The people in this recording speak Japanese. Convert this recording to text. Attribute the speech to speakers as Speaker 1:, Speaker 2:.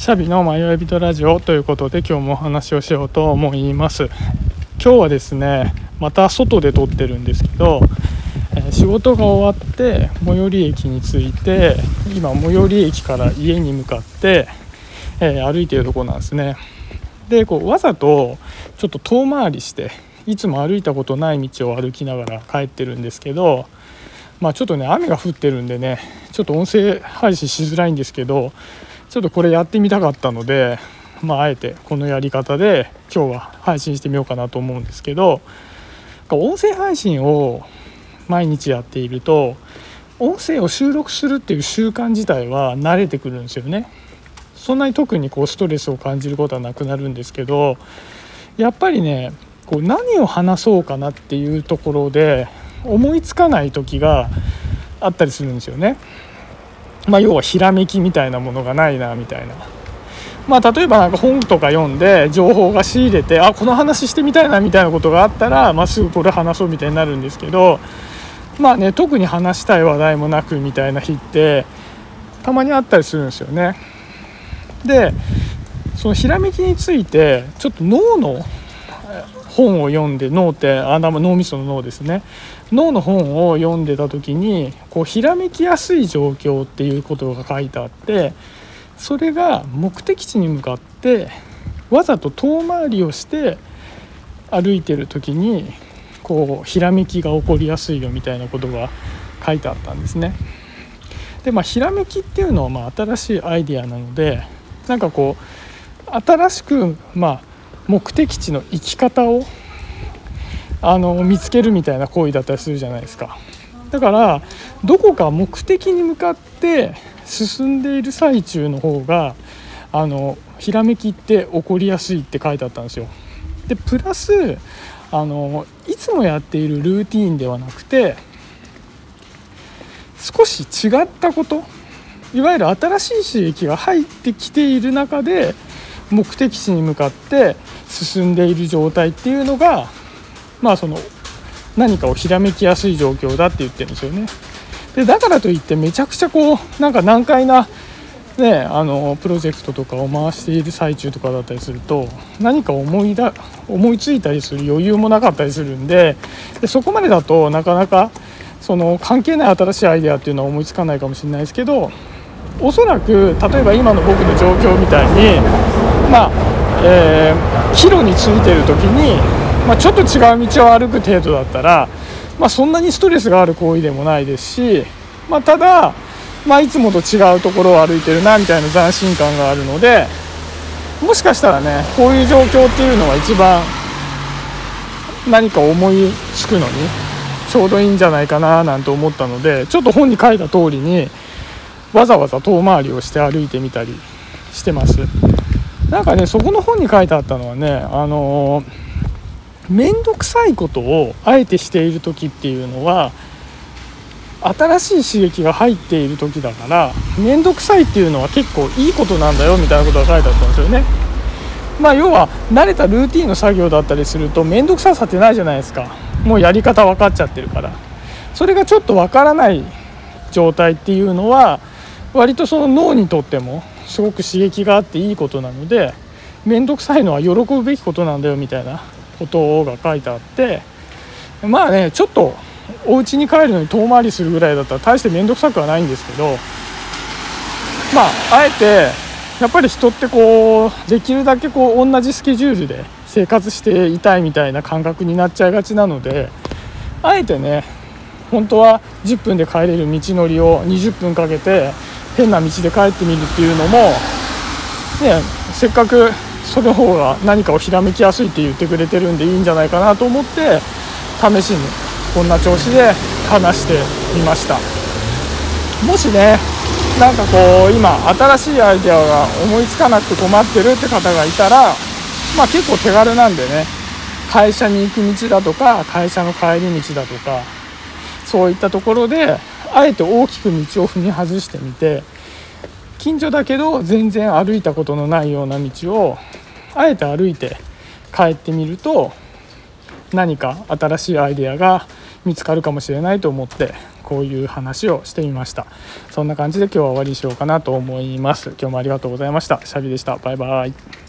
Speaker 1: シャビの迷い人ラジオということで今日もお話をしようと思います。今日はですねまた外で撮ってるんですけど、え仕事が終わって最寄り駅に着いて今最寄り駅から家に向かって、えー歩いてるとこなんですね。でこうわざとちょっと遠回りしていつも歩いたことない道を歩きながら帰ってるんですけどまあちょっとね雨が降ってるんでねちょっと音声配信しづらいんですけどちょっとこれやってみたかったのでまああえてこのやり方で今日は配信してみようかなと思うんですけど音声配信を毎日やっていると音声を収録するっていう習慣自体は慣れてくるんですよね。そんなに特にこうストレスを感じることはなくなるんですけどやっぱりねこう何を話そうかなっていうところで思いつかない時があったりするんですよね。まあ、要はひらめきみたいなものがないなみたいな。まあ、例えばなんか本とか読んで情報が仕入れてあこの話してみたいなみたいなことがあったら、まあ、すぐこれ話そうみたいになるんですけどまあね特に話したい話題もなくみたいな日ってたまにあったりするんですよね。でそのひらめきについてちょっと脳の本を読んで脳ってあ脳みその脳ですね脳の本を読んでた時にこうひらめきやすい状況っていうことが書いてあってそれが目的地に向かってわざと遠回りをして歩いてる時にこうひらめきが起こりやすいよみたいなことが書いてあったんですね。でまあひらめきっていうのはまあ新しいアイデアなのでなんかこう新しくまあ目的地の生き方をあの見つけるみたいな行為だったりするじゃないですか。だからどこか目的に向かって進んでいる最中の方があのひらめきって起こりやすいって書いてあったんですよ。でプラスあのいつもやっているルーティーンではなくて少し違ったこといわゆる新しい刺激が入ってきている中で目的地に向かって進んでいる状態っていうのがまあその何かをひらめきやすい状況だって言ってるんですよね。でだからといってめちゃくちゃこうなんか難解な、ね、あのプロジェクトとかを回している最中とかだったりすると何か思いだ思いついたりする余裕もなかったりするんででそこまでだとなかなかその関係ない新しいアイデアっていうのは思いつかないかもしれないですけどおそらく例えば今の僕の状況みたいにまあ、えー、岐路についてる時に、まあ、ちょっと違う道を歩く程度だったら、まあ、そんなにストレスがある行為でもないですし、まあ、ただ、まあ、いつもと違うところを歩いてるなみたいな斬新感があるのでもしかしたらねこういう状況っていうのは一番何か思いつくのにちょうどいいんじゃないかななんて思ったのでちょっと本に書いた通りにわざわざ遠回りをして歩いてみたりしてます。なんかねそこの本に書いてあったのはねあの面倒くさいことをあえてしている時っていうのは新しい刺激が入っている時だから面倒くさいっていうのは結構いいことなんだよみたいなことが書いてあったんですよね。まあ要は慣れたルーティンの作業だったりすると面倒くささってないじゃないですか。もうやり方分かっちゃってるから。それがちょっと分からない状態っていうのは割とその脳にとってもすごく刺激があっていいことなので面倒くさいのは喜ぶべきことなんだよみたいなことが書いてあってまあねちょっとお家に帰るのに遠回りするぐらいだったら大して面倒くさくはないんですけどまああえてやっぱり人ってこうできるだけこう同じスケジュールで生活していたいみたいな感覚になっちゃいがちなのであえてね本当は10分で帰れる道のりを20分かけて変な道で帰ってみるっていうのも、ね、せっかくその方が何かをひらめきやすいって言ってくれてるんでいいんじゃないかなと思って試しにこんな調子で話してみました。もしねなんかこう今新しいアイデアが思いつかなくて困ってるって方がいたらまあ結構手軽なんでね。会社に行く道だとか会社の帰り道だとかそういったところであえて大きく道を踏み外してみて近所だけど全然歩いたことのないような道をあえて歩いて帰ってみると何か新しいアイデアが見つかるかもしれないと思ってこういう話をしてみました。そんな感じで今日は終わりにしようかなと思います。今日もありがとうございました。シャビでした。バイバイ。